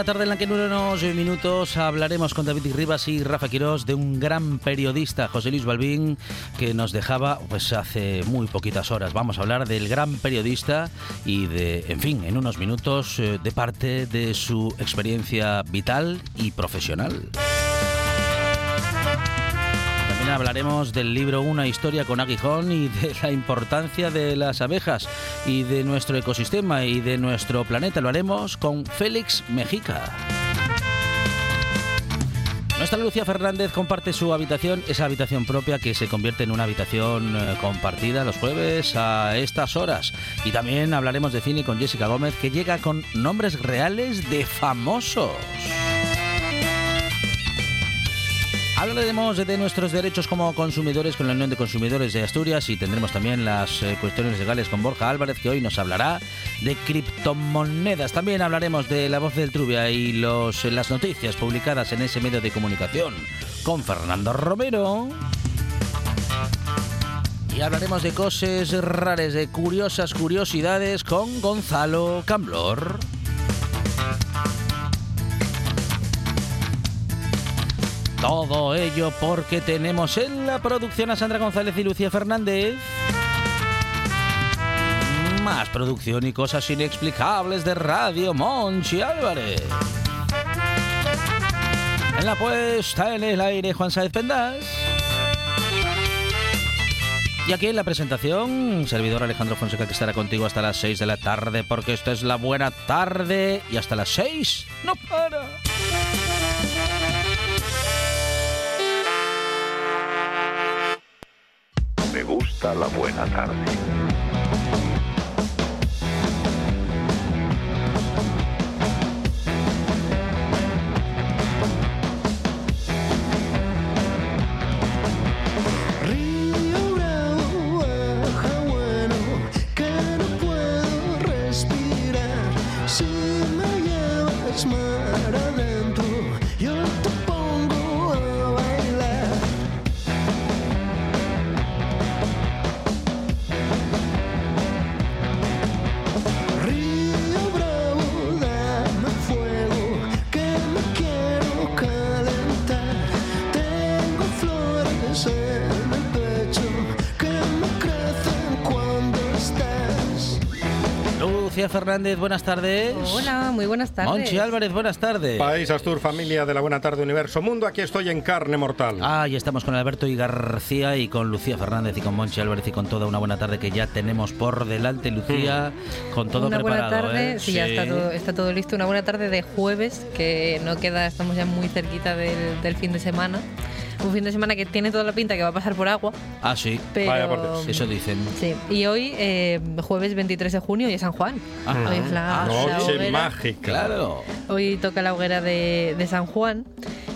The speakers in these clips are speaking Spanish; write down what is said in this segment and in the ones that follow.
Una tarde en la que en unos minutos hablaremos con David Rivas y Rafa Quirós de un gran periodista, José Luis Balbín, que nos dejaba pues hace muy poquitas horas. Vamos a hablar del gran periodista y de, en fin, en unos minutos eh, de parte de su experiencia vital y profesional. Hablaremos del libro Una historia con aguijón y de la importancia de las abejas y de nuestro ecosistema y de nuestro planeta. Lo haremos con Félix Mejica. Nuestra Lucía Fernández comparte su habitación, esa habitación propia que se convierte en una habitación eh, compartida los jueves a estas horas. Y también hablaremos de cine con Jessica Gómez, que llega con nombres reales de famosos. Hablaremos de nuestros derechos como consumidores con la Unión de Consumidores de Asturias y tendremos también las eh, cuestiones legales con Borja Álvarez, que hoy nos hablará de criptomonedas. También hablaremos de la voz del Trubia y los, las noticias publicadas en ese medio de comunicación con Fernando Romero. Y hablaremos de cosas raras, de curiosas curiosidades con Gonzalo Camblor. Todo ello porque tenemos en la producción a Sandra González y Lucía Fernández. Más producción y cosas inexplicables de Radio Monchi Álvarez. En la puesta en el aire Juan Sáez Pendas. Y aquí en la presentación, servidor Alejandro Fonseca que estará contigo hasta las 6 de la tarde porque esta es la buena tarde y hasta las 6 no para. Gusta la buena tarde. Fernández, buenas tardes. Hola, muy buenas tardes. Monchi Álvarez, buenas tardes. País Astur, familia de la Buena Tarde Universo Mundo, aquí estoy en carne mortal. Ah, y estamos con Alberto y García y con Lucía Fernández y con Monchi Álvarez y con toda una buena tarde que ya tenemos por delante, Lucía, con todo una buena preparado. tarde, ¿eh? sí, ya está todo, está todo listo. Una buena tarde de jueves, que no queda, estamos ya muy cerquita del, del fin de semana. Un fin de semana que tiene toda la pinta que va a pasar por agua, Ah, sí. pero... Vaya por Dios. Eso dicen. Sí, y hoy, eh, jueves 23 de junio, y es San Juan. Ah, Hoy es la, la Noche hoguera. mágica. Claro. Hoy toca la hoguera de, de San Juan.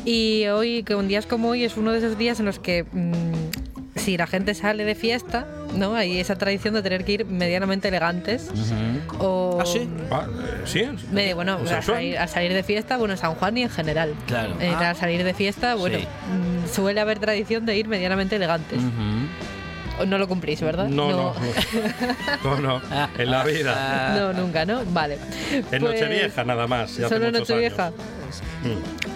Y hoy, que un día como hoy, es uno de esos días en los que mm, si la gente sale de fiesta, ¿no? Hay esa tradición de tener que ir medianamente elegantes. O, ¿Ah, sí? Ah, eh, ¿Sí? de, bueno, ¿O sea, a son? salir, a salir de fiesta, bueno, en San Juan y en general. Claro. Eh, Ah. A salir de fiesta, bueno, Sí. mm, suele haber tradición de ir medianamente elegantes. No lo cumplís, ¿verdad? No, no. No, no. En la vida. No, nunca, ¿no? Vale. En Pues, Nochevieja nada más. ya Solo Nochevieja.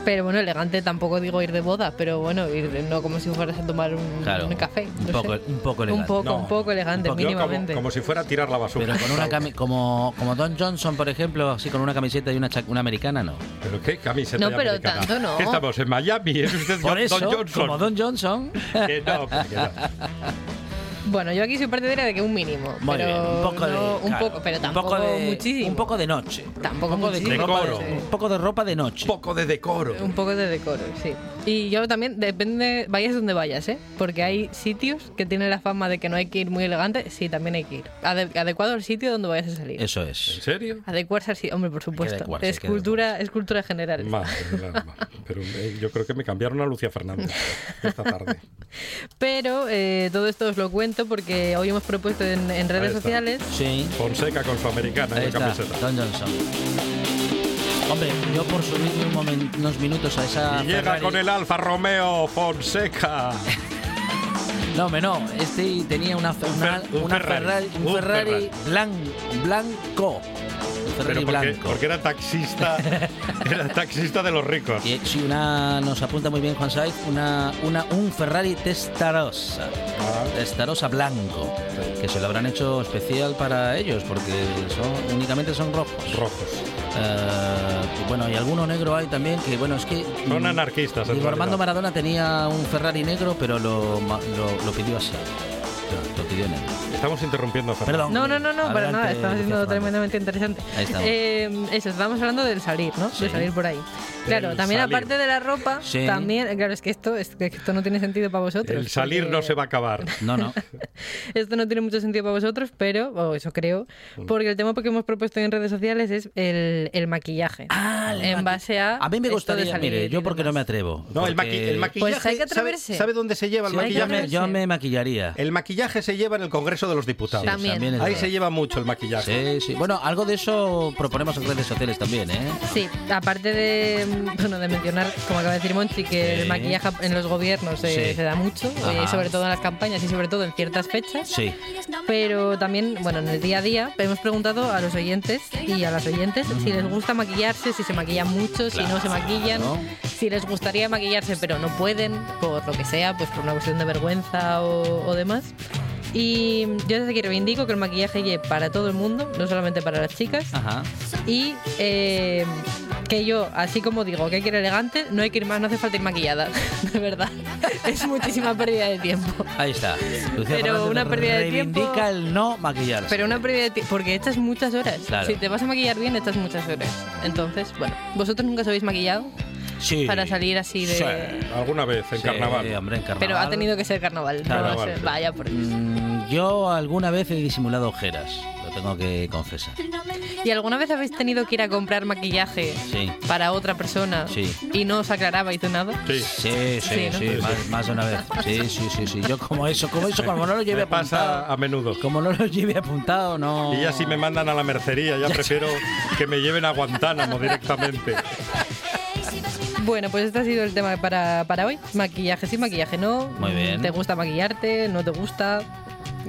Pero bueno, elegante tampoco digo ir de boda, pero bueno, ir de- no como si fueras a tomar un, Claro. un café. Un no poco- sé. un poco Un elegante. poco, No. un poco elegante, Un poco- Yo como, mínimamente. como si fuera a tirar la basura. Pero con una cami- como, como Don Johnson, por ejemplo, así con una camiseta y una, cha- una americana, no. ¿Pero qué camiseta No, pero americana? tanto no. ¿Qué estamos en Miami? ¿Es usted Por Don eso, Johnson? como Don Johnson. Que no, que no. Bueno, yo aquí soy partidaria de que un mínimo. Muy pero bien, un poco de. un claro, poco, pero un tampoco poco de, muchísimo. Un poco de noche. Tampoco un poco de, Decoro. de- un poco de ropa de noche. poco de decoro. Un poco de decoro, sí. Y yo también, depende, vayas donde vayas, ¿eh? Porque hay sitios que tienen la fama de que no hay que ir muy elegante. Sí, también hay que ir. Ade- adecuado al sitio donde vayas a salir. Eso ¿En es. serio? Adecuarse al sitio. Hombre, por supuesto. adecuarse, Es cultura, es cultura general. Pero eh, yo creo que me cambiaron a Lucia Fernández esta tarde. Pero eh, todo esto os lo cuento porque hoy hemos propuesto en, en redes sociales. Sí. Fonseca con su americana Ahí en la está, camiseta. Don Johnson. Hombre, yo por subirme un momen- unos minutos a esa. Y llega Ferrari- con el Alfa Romeo Fonseca. No, hombre, no. Este tenía una, una, un una Ferrari, Ferrari, un un Ferrari Ferrari. blan- blanco. Ferrari porque, blanco. porque era taxista, era taxista de los ricos. Y sí, una nos apunta muy bien Juan Saiz, una, una, un Ferrari Testarossa. Ah. Testarossa blanco. Que se lo habrán hecho especial para ellos, porque son únicamente son rojos. Rojos. Eh, bueno, y alguno negro hay también, que bueno, es que... Son mm, anarquistas, en Armando. Maradona tenía un Ferrari negro, pero lo, lo pidió así. Lo, lo pidió negro. Estamos interrumpiendo. Perdón. No, no, no, no, para nada. Estamos siendo Fernández. tremendamente interesante. Ahí estamos. Eh, eso, estábamos hablando del salir, ¿no? Sí. De salir por ahí. Claro, también salir. aparte de la ropa, Sí. también, claro, es que esto, es que esto no tiene sentido para vosotros. El salir porque- no se va a acabar. No, no. Esto no tiene mucho sentido para vosotros, pero, o eso creo, Mm. porque el tema que hemos propuesto en redes sociales es el, el maquillaje. Ah, el en maqui- base a. A mí me esto de gustaría, salir mire, yo porque no me atrevo. No, el, maqui- porque- el maquillaje. Pues hay que ¿sabe, atreverse. sabe dónde se lleva el Sí, yo, maquillaje? me, yo me maquillaría. El maquillaje se lleva en el Congreso de los Diputados. Sí, También. es Ahí verdad. se lleva mucho el maquillaje. Sí, sí. Bueno, algo de eso proponemos en redes sociales también, ¿eh? Sí, aparte de, bueno, de mencionar, como acaba de decir Monchi, que Sí. el maquillaje en los gobiernos eh, Sí. se da mucho, eh, sobre todo en las campañas y sobre todo en ciertas fechas. Sí. Pero también, bueno, en el día a día hemos preguntado a los oyentes y a las oyentes si les gusta maquillarse, si se maquillan mucho, si no se maquillan, Claro. si les gustaría maquillarse pero no pueden, por lo que sea, pues por una cuestión de vergüenza o, o demás. Y yo desde aquí reivindico que el maquillaje llegue para todo el mundo, no solamente para las chicas. Ajá. Y eh, que yo, así como digo que hay que ir elegante, no hay que ir más, no hace falta ir maquillada, de verdad. Es muchísima pérdida de tiempo. Ahí está. Lucía Pero una pérdida de tiempo- reivindica el no maquillarse. Pero una pérdida de tiempo, porque echas muchas horas. Claro. Si te vas a maquillar bien, echas muchas horas. Entonces, bueno, ¿vosotros nunca os habéis maquillado Sí. para salir así de...? Sí. Alguna vez en Sí, carnaval. hombre, en carnaval. Pero ha tenido que ser carnaval. no. Vaya, por Dios. Mm, Yo alguna vez he disimulado ojeras, lo tengo que confesar. ¿Y alguna vez habéis tenido que ir a comprar maquillaje Sí. para otra persona Sí. y no os aclarabais de nada? Sí. Sí, sí, Sí, sí, ¿no? más, más de una vez. Sí, sí, sí, sí. Yo como eso, como eso, como no lo lleve Me pasa apuntado. a menudo. Como no lo lleve apuntado, no. Y ya si me mandan a la mercería, ya prefiero que me lleven a Guantánamo directamente. Bueno, pues este ha sido el tema para, para hoy. Maquillaje sí, maquillaje no. Muy bien. ¿Te gusta maquillarte? ¿No te gusta?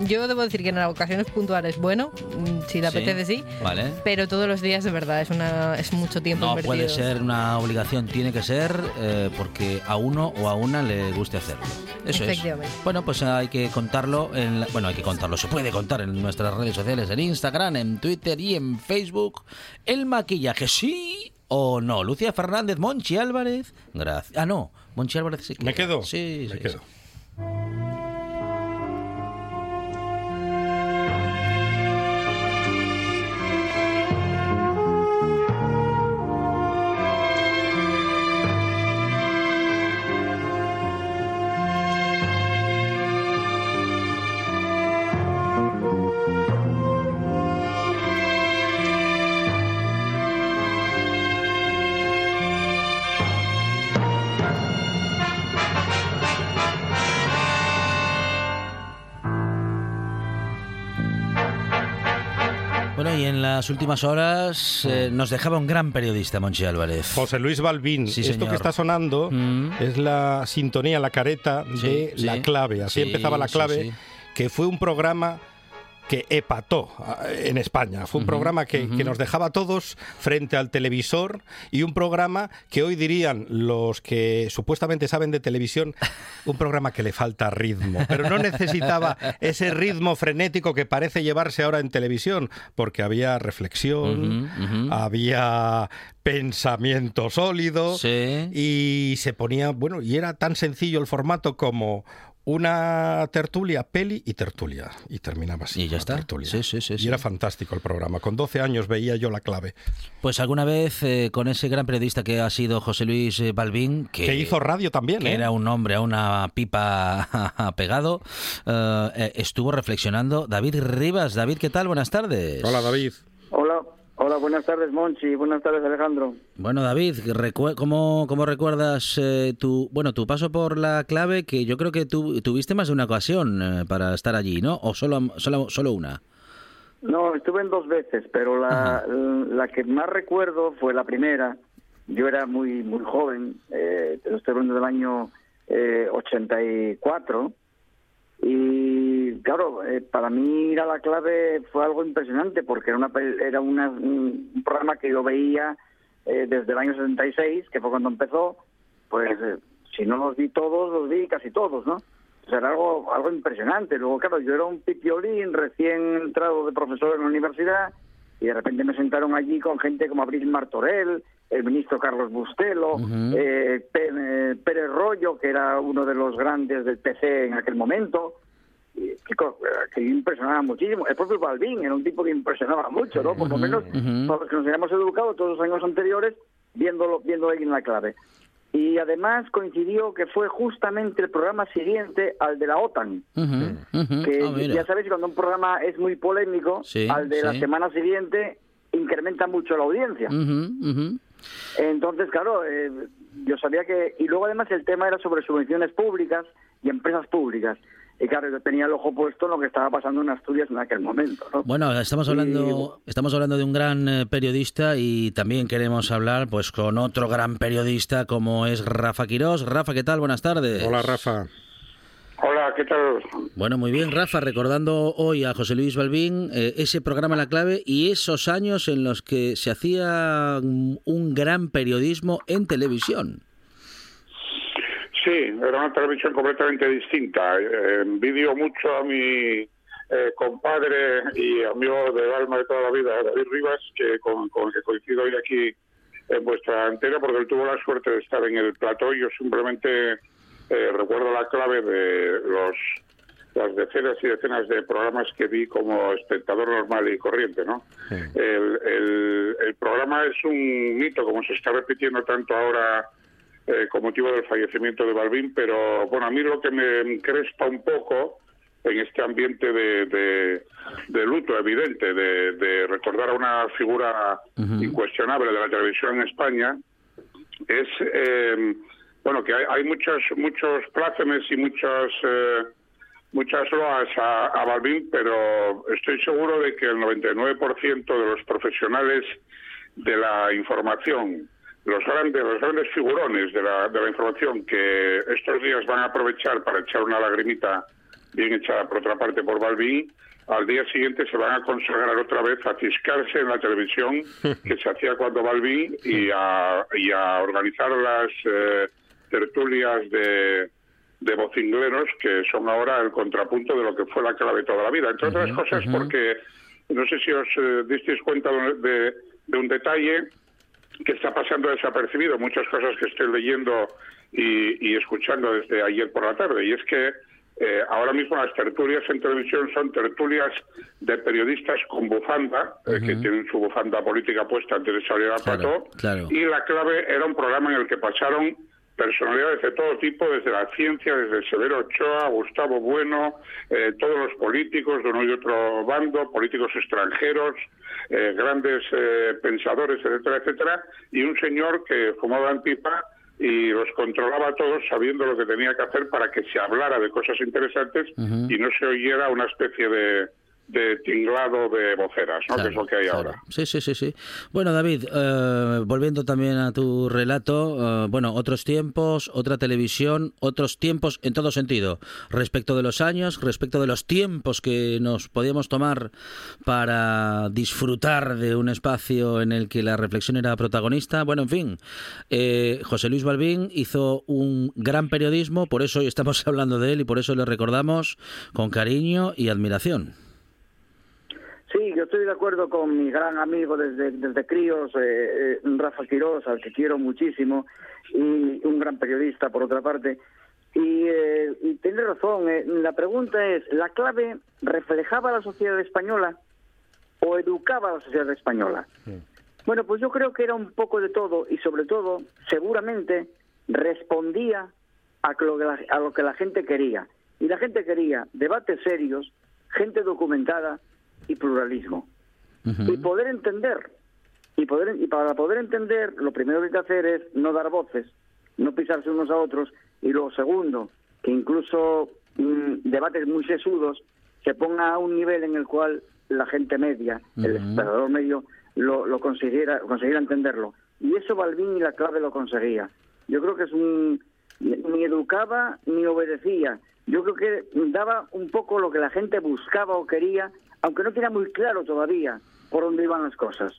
Yo debo decir que en ocasiones puntuales, bueno, si te apetece sí. Vale. Pero todos los días de verdad es una es mucho tiempo No invertido. puede ser una obligación, tiene que ser eh, porque a uno o a una le guste hacerlo. Eso es. Efectivamente. Bueno, pues hay que contarlo, en la- bueno, hay que contarlo, se puede contar en nuestras redes sociales, en Instagram, en Twitter y en Facebook. El maquillaje, sí o no. Lucía Fernández, Monchi Álvarez, gracias. Ah, no, Monchi Álvarez sí que- ¿Me quedo? Sí, me sí, quedo. sí. Las últimas horas eh, nos dejaba un gran periodista, Monchi Álvarez. José Luis Balbín. Sí, Esto señor. que está sonando Mm. es la sintonía, la careta de sí. La Clave. Así Sí, empezaba La Clave, que fue un programa que epató ah, en España. Fue un programa que, nos dejaba a todos frente al televisor y un programa que hoy dirían los que supuestamente saben de televisión, un programa que le falta ritmo. Pero no necesitaba ese ritmo frenético que parece llevarse ahora en televisión, porque había reflexión, había pensamiento sólido Sí. y se ponía, bueno, y era tan sencillo el formato como una tertulia, peli y tertulia. Y terminaba así. Y ya está. tertulia. Sí, sí, sí, Y era fantástico el programa. Con 12 años veía yo la clave. Pues alguna vez eh, con ese gran periodista que ha sido José Luis eh, Balbín, que, Que hizo radio también, que ¿eh? era un hombre a una pipa pegado, eh, estuvo reflexionando David Rivas. David, ¿qué tal? Buenas tardes. Hola, David. Hola, hola, buenas tardes, Monchi, buenas tardes, Alejandro. Bueno, David, recue- ¿cómo, cómo recuerdas eh, tu bueno tu paso por la clave? Que yo creo que tú tuviste más de una ocasión eh, para estar allí, ¿no? ¿O solo, solo, solo una? No, estuve en dos veces, pero la, la que más recuerdo fue la primera. Yo era muy muy joven, eh, estoy hablando del año eh, 84. Y claro, eh, para mí ir a la clave fue algo impresionante porque era, una, era una- un programa que yo veía eh, desde el año 76, que fue cuando empezó. Pues eh, si no los vi todos, los vi casi todos, ¿no? O sea, era algo, algo impresionante. Luego, claro, yo era un pipiolín recién entrado de profesor en la universidad y de repente me sentaron allí con gente como Abril Martorell, el ministro Carlos Bustelo, Ujú. eh, eh, Pérez Rollo, que era uno de los grandes del PC en aquel momento, que, eh, que impresionaba muchísimo. El propio Balbín era un tipo que impresionaba mucho, ¿no? Por lo menos para los que nos hayamos educado todos los años anteriores viéndolo, viendo ahí en la clave. Y además coincidió que fue justamente el programa siguiente al de la OTAN. Que Ah, ya sabéis cuando un programa es muy polémico, Sí, al de la semana siguiente incrementa mucho la audiencia. Entonces, claro, eh, yo sabía que... Y luego además el tema era sobre subvenciones públicas y empresas públicas. Y claro, yo tenía el ojo puesto en lo que estaba pasando en Asturias en aquel momento. ¿no? Bueno, estamos Y- hablando, estamos hablando de un gran eh, periodista y también queremos hablar pues con otro gran periodista como es Rafa Quirós. Rafa, ¿qué tal? Buenas tardes. Hola, Rafa. Hola, ¿qué tal? Bueno, muy bien, Rafa, recordando hoy a José Luis Balbín, eh, ese programa La Clave y esos años en los que se hacía un gran periodismo en televisión. Sí, era una televisión completamente distinta. Eh, envidio mucho a mi eh, compadre y amigo del alma de toda la vida, David Rivas, que con, con el que coincido hoy aquí en vuestra antena, porque él tuvo la suerte de estar en el plató. Yo simplemente eh, recuerdo la clave de los las decenas y decenas de programas que vi como espectador normal y corriente, ¿no? El, el- el programa es un mito, como se está repitiendo tanto ahora eh, con motivo del fallecimiento de Balbín, pero bueno, a mí lo que me crespa un poco en este ambiente de, de- de luto evidente, de, de recordar a una figura incuestionable de la televisión en España, es eh, bueno que hay, hay muchos muchos plácemes y muchas eh, muchas loas a, a Balbín, pero estoy seguro de que el 99% de los profesionales de la información, los grandes los grandes figurones de la, de la información que estos días van a aprovechar para echar una lagrimita bien echada por otra parte por Balbín, al día siguiente se van a consagrar otra vez a ciscarse en la televisión que se hacía cuando Balbín y a, y a organizar las eh, tertulias de, de vocingleros que son ahora el contrapunto de lo que fue la clave toda la vida. Entre otras cosas porque no sé si os eh, disteis cuenta de, de- de un detalle que está pasando desapercibido, muchas cosas que estoy leyendo y, y escuchando desde ayer por la tarde, y es que eh, ahora mismo las tertulias en televisión son tertulias de periodistas con bufanda, eh, que tienen su bufanda política puesta antes de salir al Claro, plató, claro. y la clave era un programa en el que pasaron personalidades de todo tipo, desde la ciencia, desde Severo Ochoa, Gustavo Bueno, eh, todos los políticos de uno y otro bando, políticos extranjeros, eh, grandes eh, pensadores, etcétera, etcétera, y un señor que fumaba en pipa y los controlaba a todos sabiendo lo que tenía que hacer para que se hablara de cosas interesantes y no se oyera una especie de, de tinglado de voceras, ¿no? que es lo que hay Claro. ahora. Sí, sí, sí, sí. Bueno, David, eh, volviendo también a tu relato, eh, bueno, otros tiempos, otra televisión, otros tiempos en todo sentido, respecto de los años, respecto de los tiempos que nos podíamos tomar para disfrutar de un espacio en el que la reflexión era protagonista. Bueno, en fin, eh, José Luis Balbín hizo un gran periodismo, por eso hoy estamos hablando de él y por eso le recordamos con cariño y admiración. Sí, yo estoy de acuerdo con mi gran amigo desde, desde críos, eh, eh, Rafa Quirós, al que quiero muchísimo, y un gran periodista, por otra parte. Y, eh, y tiene razón, eh, la pregunta es, ¿la clave reflejaba a la sociedad española o educaba a la sociedad española? Bueno, pues yo creo que era un poco de todo y sobre todo, seguramente, respondía a lo que la, a lo que la gente quería. Y la gente quería debates serios, gente documentada y pluralismo. Y poder entender. Y, poder, y para poder entender, lo primero que hay que hacer es no dar voces, no pisarse unos a otros. Y lo segundo, que incluso mm, debates muy sesudos se ponga a un nivel en el cual la gente media, el espectador medio, lo, lo consiguiera, consiguiera entenderlo. Y eso Balbín y la clave lo conseguía. Yo creo que es un... Ni educaba ni obedecía. Yo creo que daba un poco lo que la gente buscaba o quería, aunque no tenía muy claro todavía por dónde iban las cosas.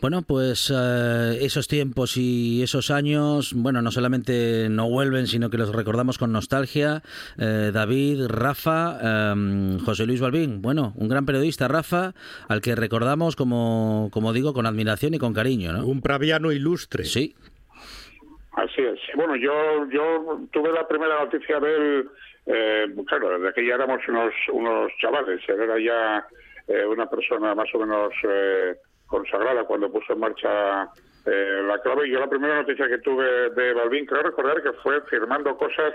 Bueno, pues eh, esos tiempos y esos años, bueno, no solamente no vuelven, sino que los recordamos con nostalgia. Eh, David, Rafa, em, José Luis Balbín, bueno, un gran periodista, Rafa, al que recordamos, como, como digo, con admiración y con cariño, ¿no? Un praviano ilustre. Sí, Así es. Bueno, yo yo tuve la primera noticia de él, eh, claro, desde que ya éramos unos, unos chavales, él era ya eh, una persona más o menos eh, consagrada cuando puso en marcha eh, la clave. Yo la primera noticia que tuve de Balbín, creo recordar que fue firmando cosas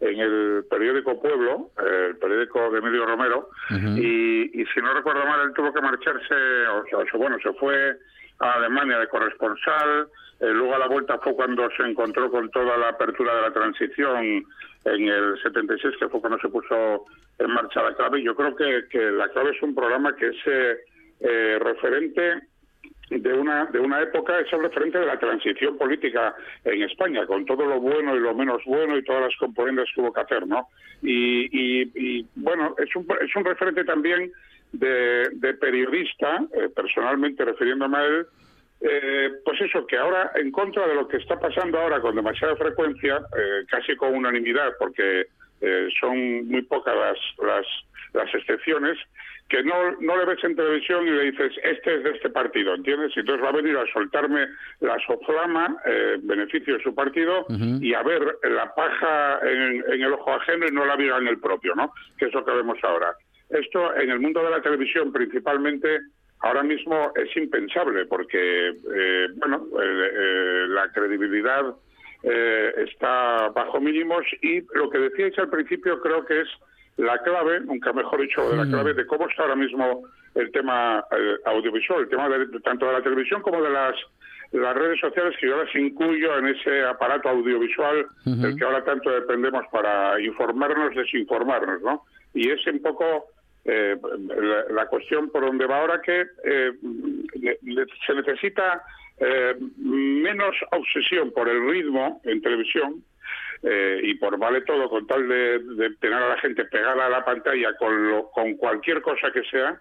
en el periódico Pueblo, eh, el periódico de Emilio Romero, y, y si no recuerdo mal, él tuvo que marcharse, o sea, o sea, bueno, se fue a Alemania de corresponsal, eh, luego a la vuelta fue cuando se encontró con toda la apertura de la transición en el 76, que fue cuando se puso en marcha la clave. Yo creo que, que la clave es un programa que es eh, eh, referente de una de una época es el referente de la transición política en España con todo lo bueno y lo menos bueno y todas las componentes que hubo que hacer no y, y- y, bueno es un es un referente también de, periodista eh, personalmente refiriéndome a él eh, pues eso, que ahora, en contra de lo que está pasando ahora con demasiada frecuencia, eh, casi con unanimidad, porque eh, son muy pocas las, las, las excepciones, que no, no le ves en televisión y le dices, este es de este partido, ¿entiendes? Y entonces va a venir a soltarme la soflama, eh, beneficio de su partido, y a ver la paja en, en el ojo ajeno y no la viga en el propio, ¿no? Que es lo que vemos ahora. Esto en el mundo de la televisión principalmente ahora mismo es impensable porque, eh, bueno, eh, la credibilidad eh, está bajo mínimos y lo que decíais al principio creo que es la clave, nunca mejor dicho, de la clave de cómo está ahora mismo el tema eh, audiovisual, el tema de, tanto de la televisión como de las las redes sociales que yo las incluyo en ese aparato audiovisual del que ahora tanto dependemos para informarnos, desinformarnos, ¿no? Y es un poco eh, la, la cuestión por donde va ahora que eh, le- le- se necesita eh, menos obsesión por el ritmo en televisión eh, y por vale todo con tal de, tener a la gente pegada a la pantalla con, lo- con cualquier cosa que sea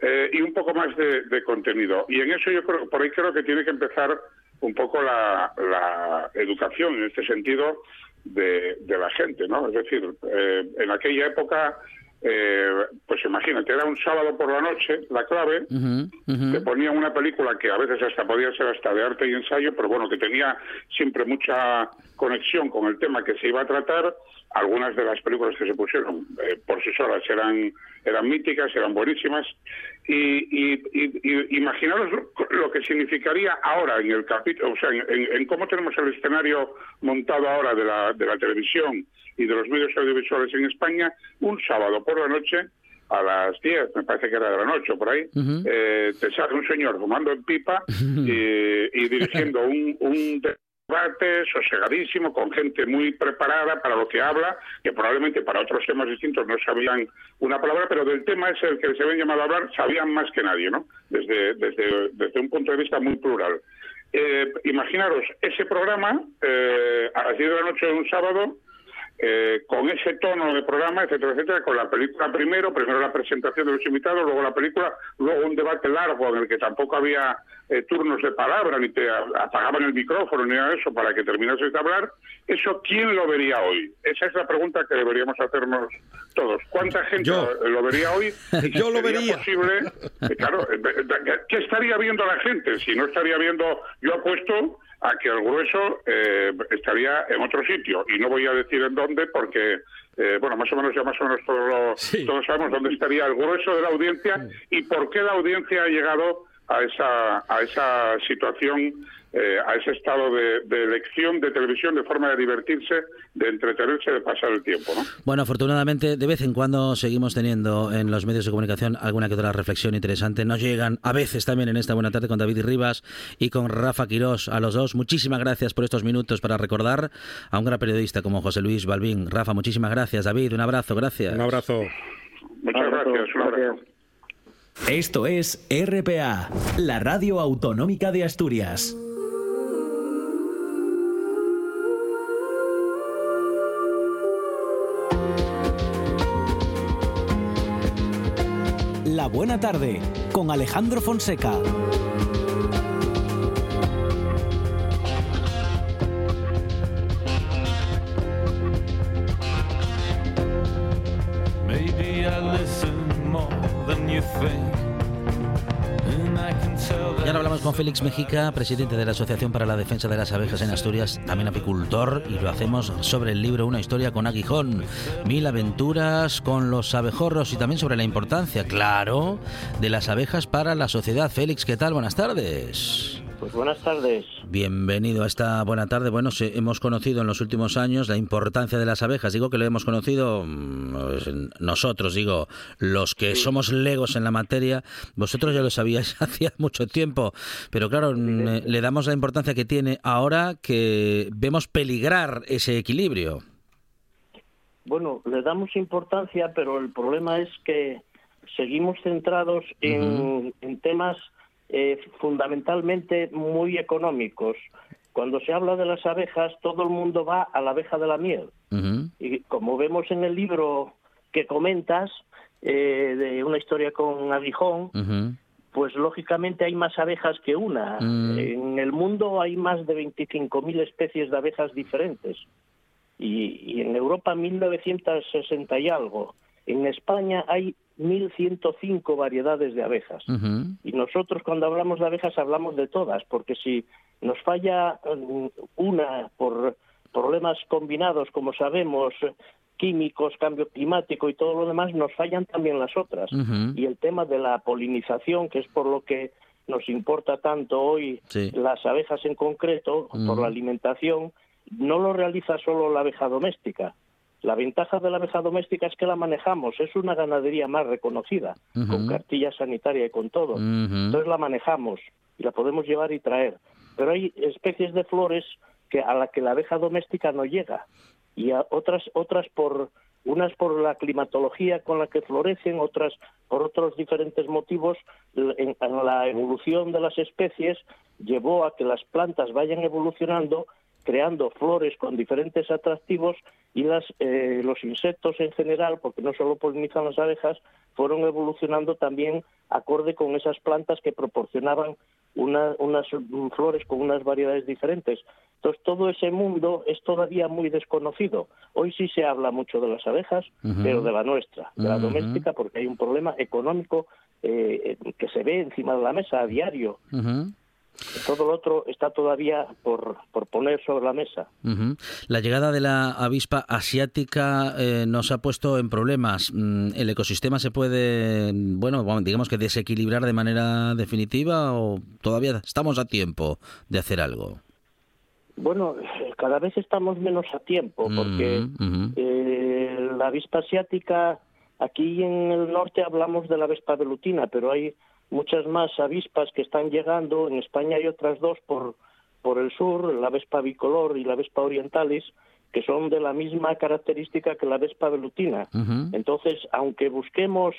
eh, y un poco más de, contenido. Y en eso yo creo, por ahí creo que tiene que empezar un poco la, la educación en este sentido de, la gente, ¿no? Es decir, eh, en aquella época, eh, pues imagínate, era un sábado por la noche, la clave, ujú. te ponían una película que a veces hasta podía ser hasta de arte y ensayo, pero bueno, que tenía siempre mucha conexión con el tema que se iba a tratar. Algunas de las películas que se pusieron eh, por sí solas eran, eran míticas, eran buenísimas. Y, y- y- imaginaros lo, que significaría ahora en el capítulo, o sea, en, cómo tenemos el escenario montado ahora de la, de la televisión y de los medios audiovisuales en España, un sábado por la noche a las 10, me parece que era de la noche por ahí, eh, te sale un señor fumando en pipa y, y dirigiendo un, un debate sosegadísimo, con gente muy preparada para lo que habla, que probablemente para otros temas distintos no sabían una palabra, pero del tema es el que se habían llamado a hablar, sabían más que nadie, ¿no? Desde, desde, desde un punto de vista muy plural. Eh, imaginaros, ese programa, eh, a las 10 de la noche de un sábado, eh, con ese tono de programa, etcétera, etcétera, con la película primero, primero la presentación de los invitados, luego la película, luego un debate largo en el que tampoco había eh, turnos de palabra, ni te apagaban el micrófono, ni nada de eso para que terminases de hablar, eso ¿quién lo vería hoy? Esa es la pregunta que deberíamos hacernos todos. ¿Cuánta gente Yo. lo, vería hoy? Yo lo vería. posible, eh, claro, eh, eh, ¿qué estaría viendo la gente? Si no estaría viendo, yo apuesto a que el grueso eh, estaría en otro sitio y no voy a decir en dónde porque eh, bueno más o menos ya más o menos todos, lo- Sí. todos sabemos dónde estaría el grueso de la audiencia y por qué la audiencia ha llegado a esa a esa situación eh, a ese estado de, de elección de televisión de forma de divertirse de entretenerse de pasar el tiempo ¿no? Bueno, afortunadamente, de vez en cuando seguimos teniendo en los medios de comunicación alguna que otra reflexión interesante. Nos llegan a veces también en esta buena tarde con David Rivas y con Rafa Quirós, a los dos. Muchísimas gracias por estos minutos para recordar a un gran periodista como José Luis Balbín. Rafa, muchísimas gracias. David, un abrazo, gracias. Un abrazo. muchas Abrazo, gracias un abrazo gracias. Esto es RPA, la radio autonómica de Asturias. La buena tarde con Alejandro Fonseca. Maybe I listen more than you think. Y ahora hablamos con Félix Mejica, presidente de la Asociación para la Defensa de las Abejas en Asturias, también apicultor, y lo hacemos sobre el libro Una historia con aguijón, mil aventuras con los abejorros y también sobre la importancia, claro, de las abejas para la sociedad. Félix, ¿qué tal? Buenas tardes. Pues buenas tardes. Bienvenido a esta buena tarde. Bueno, se- hemos conocido en los últimos años la importancia de las abejas. Digo que lo hemos conocido mm, pues, nosotros, digo, los que somos legos en la materia. Vosotros ya lo sabíais hacía mucho tiempo, pero claro, le damos la importancia que tiene ahora que vemos peligrar ese equilibrio. Bueno, le damos importancia, pero el problema es que seguimos centrados en, en temas eh, fundamentalmente muy económicos. Cuando se habla de las abejas, todo el mundo va a la abeja de la miel. Y como vemos en el libro que comentas, eh, de una historia con aguijón, pues lógicamente hay más abejas que una. Mm. En el mundo hay más de 25.000 especies de abejas diferentes. Y, y en Europa 1960 y algo. En España hay 1.105 variedades de abejas. Y nosotros cuando hablamos de abejas hablamos de todas, porque si nos falla mm, una por problemas combinados, como sabemos, químicos, cambio climático y todo lo demás, nos fallan también las otras. Y el tema de la polinización, que es por lo que nos importa tanto hoy Sí. las abejas en concreto, por la alimentación, no lo realiza solo la abeja doméstica. La ventaja de la abeja doméstica es que la manejamos, es una ganadería más reconocida, con cartilla sanitaria y con todo. Entonces la manejamos y la podemos llevar y traer. Pero hay especies de flores que a la que la abeja doméstica no llega y a otras otras por unas por la climatología con la que florecen, otras por otros diferentes motivos. En la evolución de las especies llevó a que las plantas vayan evolucionando creando flores con diferentes atractivos y las, eh, los insectos en general, porque no solo polinizan las abejas, fueron evolucionando también acorde con esas plantas que proporcionaban una- unas mm, flores con unas variedades diferentes. Entonces, todo ese mundo es todavía muy desconocido. Hoy sí se habla mucho de las abejas, pero de la nuestra, de la doméstica, porque hay un problema económico eh, eh, que se ve encima de la mesa a diario. Todo lo otro está todavía por, por poner sobre la mesa. La llegada de la avispa asiática eh, nos ha puesto en problemas. Mm, ¿El ecosistema se puede, bueno, digamos que desequilibrar de manera definitiva o todavía estamos a tiempo de hacer algo? Bueno, cada vez estamos menos a tiempo porque eh, la avispa asiática, aquí en el norte hablamos de la avispa velutina, pero hay muchas más avispas que están llegando. En España hay otras dos por, por el sur, la Vespa bicolor y la Vespa orientalis, que son de la misma característica que la Vespa velutina. Entonces, aunque busquemos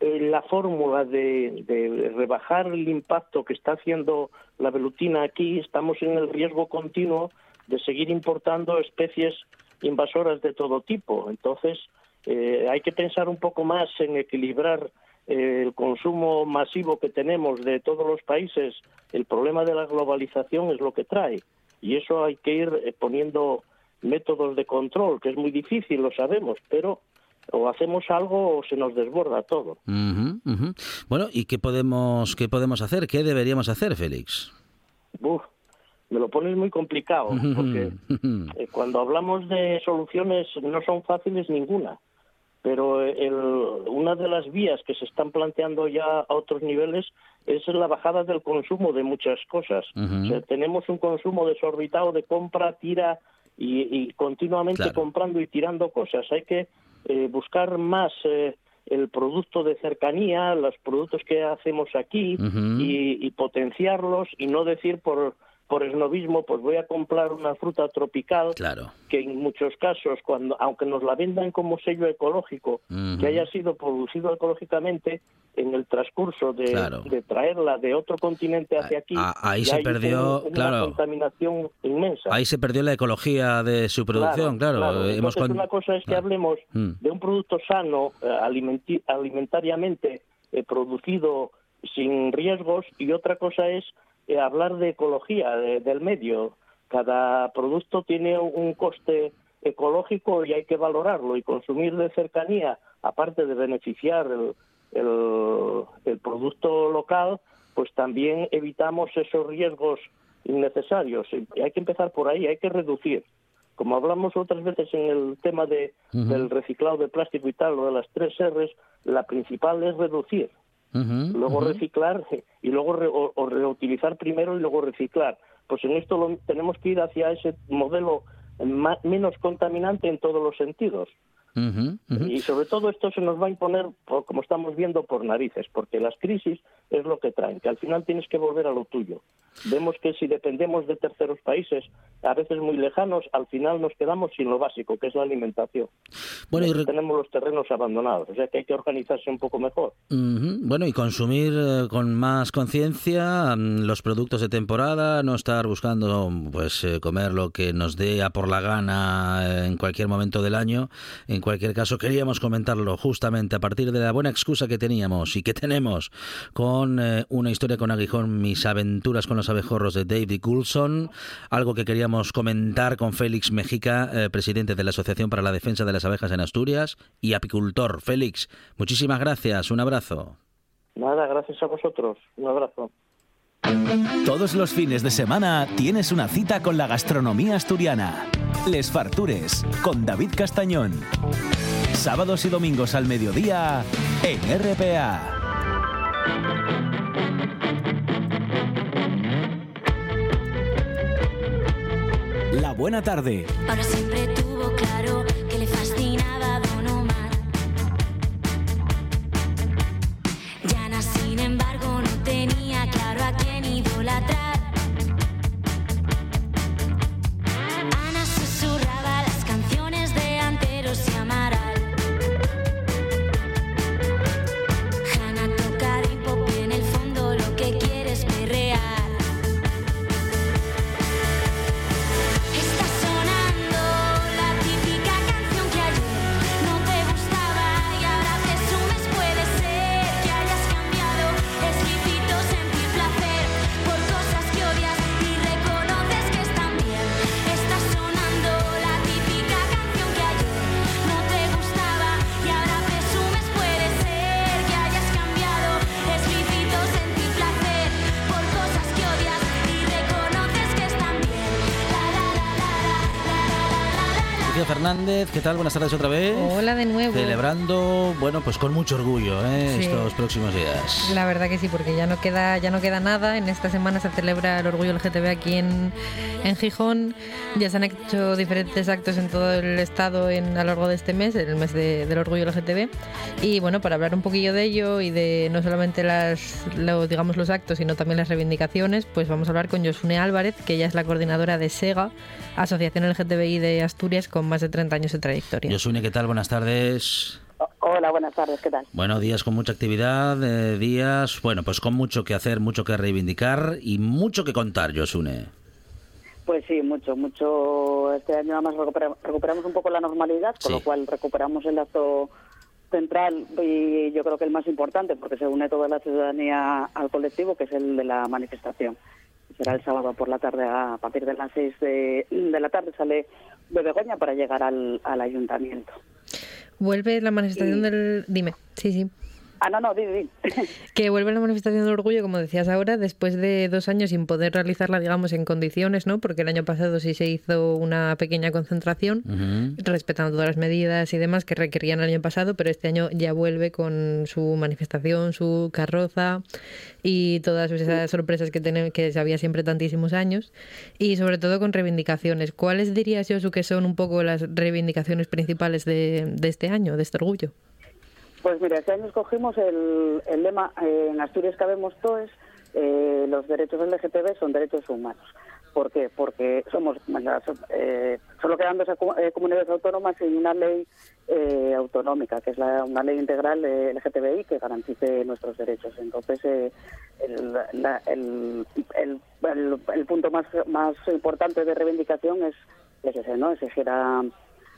eh, la fórmula de, de rebajar el impacto que está haciendo la velutina aquí, estamos en el riesgo continuo de seguir importando especies invasoras de todo tipo. Entonces, eh, hay que pensar un poco más en equilibrar el consumo masivo que tenemos de todos los países. El problema de la globalización es lo que trae. Y eso hay que ir eh, poniendo métodos de control, que es muy difícil, lo sabemos, pero o hacemos algo o se nos desborda todo. Bueno, ¿y qué podemos, qué podemos hacer? ¿Qué deberíamos hacer, Félix? Uf, me lo pones muy complicado, porque eh, cuando hablamos de soluciones no son fáciles ninguna, pero el- una de las vías que se están planteando ya a otros niveles es la bajada del consumo de muchas cosas. O sea, tenemos un consumo desorbitado de compra, tira y, y continuamente Claro. comprando y tirando cosas. Hay que eh, buscar más eh, el producto de cercanía, los productos que hacemos aquí y potenciarlos y no decir por por esnovismo, pues voy a comprar una fruta tropical Claro. que en muchos casos, cuando aunque nos la vendan como sello ecológico, que haya sido producido ecológicamente, en el transcurso de, Claro. de traerla de otro continente hacia aquí, Ah, ahí se perdió, una claro. contaminación inmensa. Ahí se perdió la ecología de su producción, claro. claro. Hemos Entonces, con- una cosa es que hablemos Mm. de un producto sano, eh, alimenti- alimentariamente eh, producido sin riesgos, y otra cosa es eh, hablar de ecología de- del medio. Cada producto tiene un coste ecológico y hay que valorarlo y consumir de cercanía, aparte de beneficiar el, el- el producto local, pues también evitamos esos riesgos innecesarios. Y hay que empezar por ahí, hay que reducir. Como hablamos otras veces en el tema de, del reciclado de plástico y tal, o de las tres R's, la principal es reducir, Luego reciclar y luego re- o, o reutilizar primero y luego reciclar. Pues en esto lo- tenemos que ir hacia ese modelo ma- menos contaminante en todos los sentidos. Ujú. Y sobre todo esto se nos va a imponer, por- como estamos viendo, por narices, porque las crisis es lo que traen, que al final tienes que volver a lo tuyo. Vemos que si dependemos de terceros países, a veces muy lejanos, al final nos quedamos sin lo básico, que es la alimentación. Bueno, y tenemos los terrenos abandonados, o sea que hay que organizarse un poco mejor. Bueno, y consumir eh, con más conciencia mm, los productos de temporada, no estar buscando pues eh, comer lo que nos dé a por la gana eh, en cualquier momento del año. En cualquier caso, queríamos comentarlo justamente a partir de la buena excusa que teníamos y que tenemos con eh, una historia con aguijón, mis aventuras con los abejorros de David Coulson, algo que queríamos comentar con Félix Mejica, eh, presidente de la Asociación para la Defensa de las Abejas en Asturias y apicultor. Félix, muchísimas gracias, un abrazo. Nada, gracias a vosotros. Un abrazo. Todos los fines de semana tienes una cita con la gastronomía asturiana. Les Fartures, con David Castañón. Sábados y domingos al mediodía en RPA. La buena tarde. Ahora siempre tuvo claro que le fascinaba Don Omar. Yana, sin embargo, no tenía ¿qué tal? Buenas tardes otra vez. Hola de nuevo. Celebrando, bueno, pues con mucho orgullo ¿eh? Sí. estos próximos días. La verdad que sí, porque ya no queda ya no queda nada. En esta semana se celebra el orgullo LGTB aquí en, en Gijón. Ya se han hecho diferentes actos en todo el estado en, a lo largo de este mes, el mes de- del orgullo LGTB. Y bueno, para hablar un poquillo de ello y de no solamente las lo- digamos los actos, sino también las reivindicaciones, pues vamos a hablar con Josune Álvarez, que ella es la coordinadora de SEGA, Asociación LGTBI de Asturias, con más de 30 años de trayectoria. Yosune, ¿qué tal? Buenas tardes. Hola, buenas tardes, ¿qué tal? Bueno, días con mucha actividad, eh, días, bueno, pues con mucho que hacer, mucho que reivindicar y mucho que contar, Yosune. Pues sí, mucho, mucho. Este año además recupera- recuperamos un poco la normalidad, con Sí. lo cual recuperamos el acto central y yo creo que el más importante, porque se une toda la ciudadanía al colectivo, que es el de la manifestación. Será el sábado por la tarde, a partir de las seis de, de la tarde sale de Begoña para llegar al, al ayuntamiento. Vuelve la manifestación del... Dime, sí, sí. Ah, no, no, di, di. Que vuelve la manifestación del orgullo, como decías ahora, después de dos años sin poder realizarla, digamos, en condiciones, ¿no? Porque el año pasado sí se hizo una pequeña concentración, respetando todas las medidas y demás que requerían el año pasado, pero este año ya vuelve con su manifestación, su carroza y todas esas sorpresas que, tenemos, que había siempre tantísimos años, y sobre todo con reivindicaciones. ¿Cuáles dirías, Josu, que son un poco las reivindicaciones principales de, de este año, de este orgullo? Pues mira, este año escogimos el, el lema eh, en Asturias cabemos todos, eh, los derechos LGTB son derechos humanos. ¿Por qué? Porque somos eh, solo quedan dos eh, comunidades autónomas y una ley eh, autonómica, que es la- una ley integral LGTBI que garantice nuestros derechos. Entonces, eh, el, la- el- el punto más, más importante de reivindicación es, es ese, ¿no? Exigir a,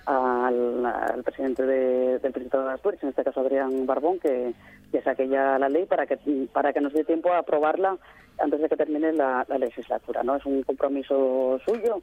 al, al presidente de- del Principado de Asturias, en este caso Adrián Barbón, que, que saque ya la ley para que para que nos dé tiempo a aprobarla antes de que termine la, la legislatura. no Es un compromiso suyo,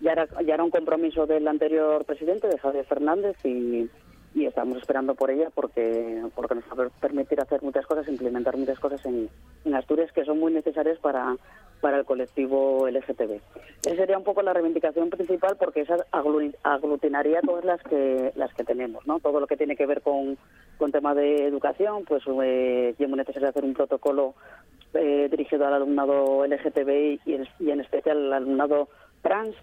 ya era, ya era un compromiso del anterior presidente, de Javier Fernández, y, y estamos esperando por ella porque porque nos va a permitir hacer muchas cosas, implementar muchas cosas en, en Asturias que son muy necesarias para, para el colectivo LGTB. Esa sería un poco la reivindicación principal porque esa aglu- aglutinaría todas las que las que tenemos, ¿no? Todo lo que tiene que ver con, con tema de educación, pues eh, es necesario hacer un protocolo eh, dirigido al alumnado LGTBI y en, especial al alumnado trans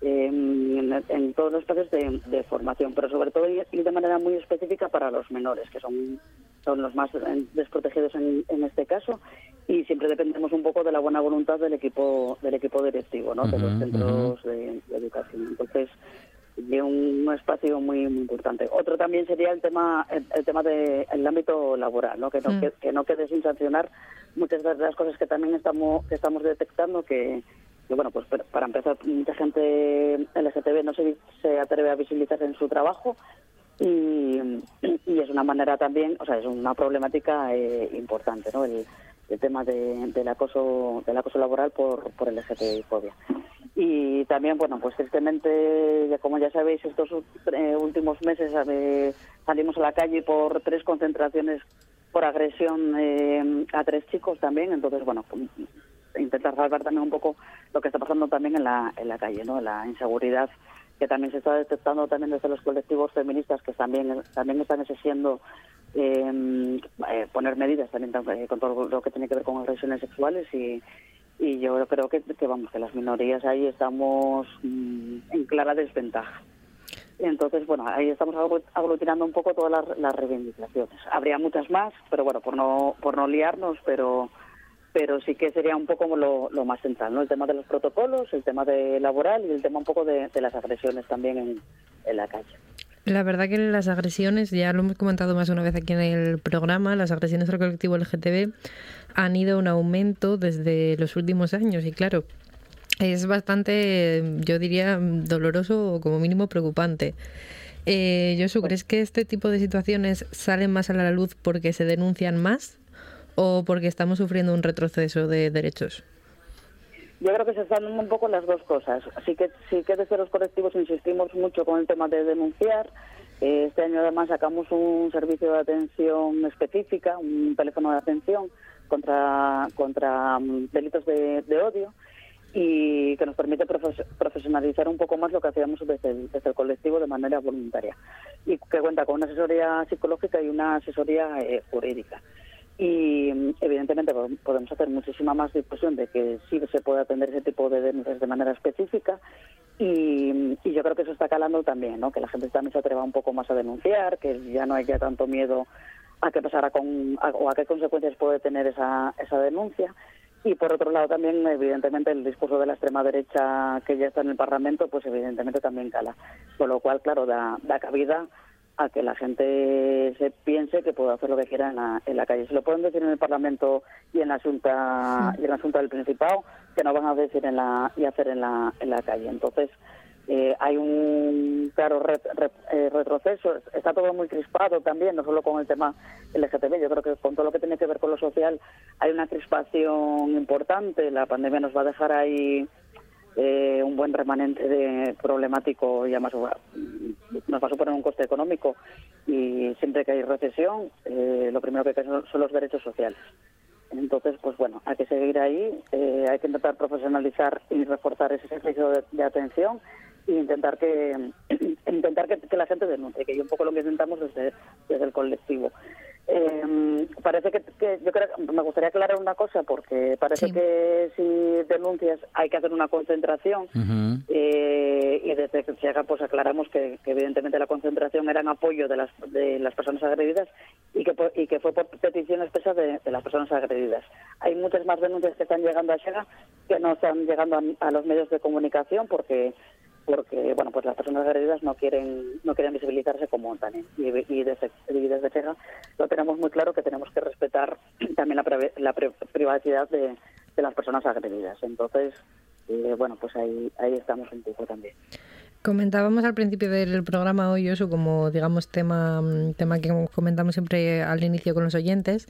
eh, en, en todos los espacios de, de formación, pero sobre todo y de manera muy específica para los menores, que son, son los más eh, desprotegidos en, en este caso, y siempre dependemos un poco de la buena voluntad del equipo del equipo directivo, ¿no? de los centros de, de educación. Entonces, de un espacio muy, muy importante. Otro también sería el tema el, el tema del ámbito laboral, ¿no? Que, no Mm. que, que no quede sin sancionar muchas de las cosas que también estamos que estamos detectando que, que, bueno, pues para empezar, mucha gente LGTB no se, se atreve a visibilizar en su trabajo y, y es una manera también, o sea, es una problemática eh, importante, ¿no? El, el tema de- del acoso del acoso laboral por, por LGTBI fobia. Y también, bueno, pues tristemente, como ya sabéis, estos eh, últimos meses eh, salimos a la calle por tres concentraciones por agresión eh, a tres chicos también, entonces, bueno, intentar salvar también un poco lo que está pasando también en la, en la calle, ¿no? La inseguridad que también se está detectando también desde los colectivos feministas que también también están exigiendo eh, eh, poner medidas también eh, con todo lo que tiene que ver con agresiones sexuales y, y yo creo que, que vamos que las minorías ahí estamos mm, en clara desventaja. Entonces, bueno, ahí estamos aglu- aglutinando un poco todas las, las reivindicaciones. Habría muchas más, pero bueno, por no por no liarnos, pero pero sí que sería un poco lo, lo más central, ¿no? El tema de los protocolos, el tema de laboral y el tema un poco de, las agresiones también en, la calle. La verdad que las agresiones, ya lo hemos comentado más una vez aquí en el programa, las agresiones al colectivo LGTB han ido en aumento desde los últimos años y claro, es bastante, yo diría, doloroso o como mínimo preocupante. Eh, Josu, ¿crees que este tipo de situaciones salen más a la luz porque se denuncian más o porque estamos sufriendo un retroceso de derechos? Yo creo que se están un poco las dos cosas. Así que sí que desde los colectivos insistimos mucho con el tema de denunciar. Eh, Este año además sacamos un servicio de atención específica, un teléfono de atención contra contra mm, delitos de, de odio y que nos permite profes- profesionalizar un poco más lo que hacíamos desde el, desde el colectivo de manera voluntaria y que cuenta con una asesoría psicológica y una asesoría eh, jurídica. Y evidentemente po- podemos hacer muchísima más difusión de que sí se puede atender ese tipo de denuncias de manera específica y, y yo creo que eso está calando también, ¿no? que la gente también se atreva un poco más a denunciar, que ya no haya tanto miedo a qué pasará con a- o a qué consecuencias puede tener esa, esa denuncia. Y por otro lado también, evidentemente, el discurso de la extrema derecha que ya está en el Parlamento, pues evidentemente también cala. Con lo cual, claro, da, da cabida a que la gente se piense que puede hacer lo que quiera en la, en la calle. Se lo pueden decir en el Parlamento y en la Junta, y en la Junta del Principado, que no van a decir en la, y hacer en la, en la calle. Entonces, eh, hay un claro re- eh, retroceso. Está todo muy crispado también, no solo con el tema LGTB. Yo creo que con todo lo que tiene que ver con lo social hay una crispación importante. La pandemia nos va a dejar ahí eh, un buen remanente de problemático y además nos va a suponer un coste económico y siempre que hay recesión eh, lo primero que cae son los derechos sociales. Entonces, pues bueno, hay que seguir ahí, eh, hay que intentar profesionalizar y reforzar ese servicio de, de atención e intentar que intentar que, que la gente denuncie, que es un poco lo que intentamos desde, desde el colectivo. Eh, parece que, que yo creo me gustaría aclarar una cosa porque parece que si denuncias hay que hacer una concentración eh, y desde que se haga pues aclaramos que, que evidentemente la concentración era en apoyo de las de las personas agredidas y que y que fue por petición expresa de, de las personas agredidas. Hay muchas más denuncias que están llegando a Sega que no están llegando a, a los medios de comunicación porque porque bueno pues las personas agredidas no quieren no quieren visibilizarse como también y, y desde, y desde Sega lo tenemos muy claro que tenemos que respetar también la, preve- la pri- privacidad de, de las personas agredidas. Entonces eh, bueno pues ahí ahí estamos un poco también Comentábamos al principio del programa hoy, eso como digamos tema, mm, tema que comentamos siempre al inicio con los oyentes,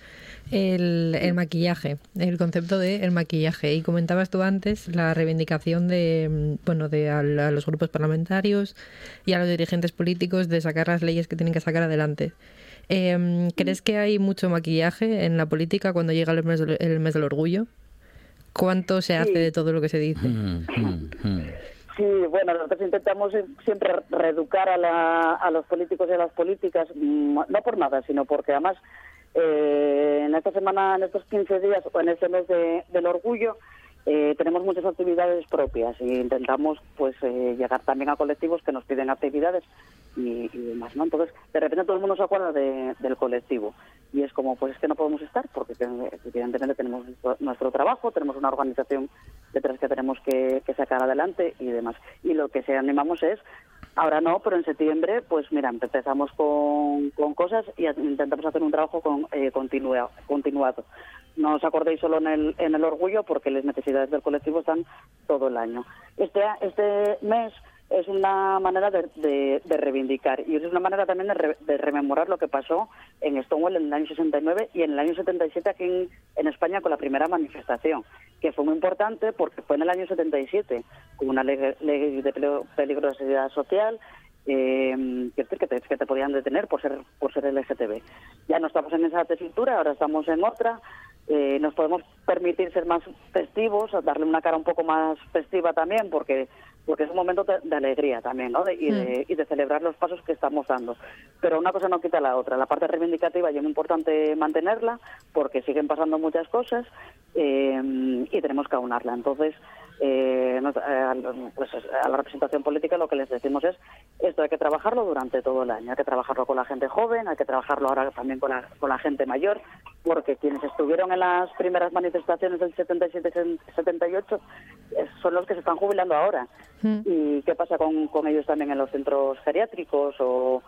el, el maquillaje, el concepto de el maquillaje. Y comentabas tú antes la reivindicación de mm, bueno de al- a, los grupos parlamentarios y a los dirigentes políticos de sacar las leyes que tienen que sacar adelante. Em, ¿Crees que hay mucho maquillaje en la política cuando llega el mes del, el mes del orgullo? ¿Cuánto se hace de todo lo que se dice? Sí, bueno, nosotros intentamos siempre reeducar a, la- a los políticos y a las políticas, mm, no por nada, sino porque además eh, en esta semana, en estos 15 días o en este mes de- del orgullo, eh, tenemos muchas actividades propias y intentamos pues eh, llegar también a colectivos que nos piden actividades y, y demás, ¿no? Entonces, de repente todo el mundo se acuerda de- del colectivo y es como, pues es que no podemos estar porque evidentemente tenemos nuestro, trabajo, tenemos una organización detrás que tenemos que, sacar adelante y demás. Y lo que se animamos es, ahora no, pero en septiembre, pues mira, empezamos con, cosas y intentamos hacer un trabajo con, eh, continua- continuado. No os acordéis solo en el, en el orgullo porque las necesidades del colectivo están todo el año. Este, este mes es una manera de, de- reivindicar y es una manera también de, re- de rememorar lo que pasó en Stonewall en el año 69 y en el año 77 aquí en, España con la primera manifestación, que fue muy importante porque fue en el año 77 con una ley, de peli- peligrosidad social eh, que, te, que te podían detener por ser por ser LGTB. Ya no estamos en esa tesitura, ahora estamos en otra. Eh, nos podemos permitir ser más festivos, darle una cara un poco más festiva también, porque porque es un momento de, de alegría también, ¿no? De- y, de, y de celebrar los pasos que estamos dando. Pero una cosa no quita la otra. La parte reivindicativa y es muy importante mantenerla, porque siguen pasando muchas cosas eh, y tenemos que aunarla. Entonces, eh, eh, al- pues, a la representación política lo que les decimos es esto hay que trabajarlo durante todo el año, hay que trabajarlo con la gente joven, hay que trabajarlo ahora también con la, con la gente mayor, porque quienes estuvieron en las primeras manifestaciones del 77-78 eh, son los que se están jubilando ahora. ¿Y qué pasa con, con ellos también en los centros geriátricos o,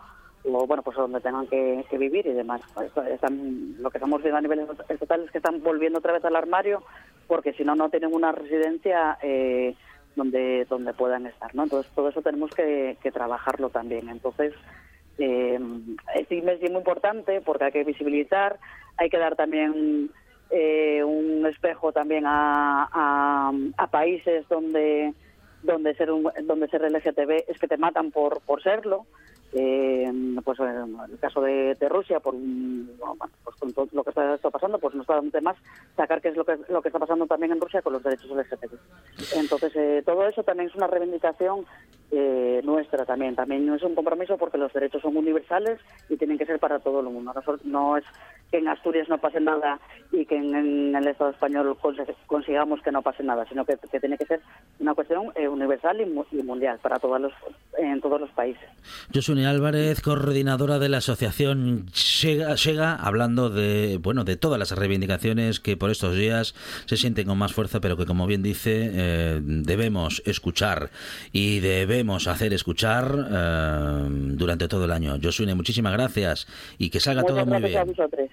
o, bueno, pues donde tengan que, que vivir y demás? Pues, están- lo que estamos viendo a nivel estatal es que están volviendo otra vez al armario porque si no, no tienen una residencia eh, donde donde puedan estar, ¿no? Entonces, todo eso tenemos que, que trabajarlo también. Entonces, eh, este mes es muy importante porque hay que visibilizar, hay que dar también eh, un espejo también a, a, a países donde donde ser un, donde ser LGTB es que te matan por por serlo eh, pues eh, el caso de, Rusia, por bueno, pues con todo lo que está, pasando, pues nos da un tema sacar qué es lo que, lo que está pasando también en Rusia con los derechos LGTB. Entonces, eh, todo eso también es una reivindicación eh, nuestra también. También es un compromiso porque los derechos son universales y tienen que ser para todo el mundo. No, no es que en Asturias no pase nada y que en, en el Estado español consigamos que no pase nada, sino que, que tiene que ser una cuestión eh, universal y, mu- y mundial para todos los, en todos los países. Josune Álvarez, coordinadora de la asociación Llega, Llega, hablando de bueno de todas las reivindicaciones que por estos días se sienten con más fuerza, pero que como bien dice eh, debemos escuchar y debemos hacer escuchar eh, durante todo el año. Josune, muchísimas gracias y que salga Muchas todo muy a bien.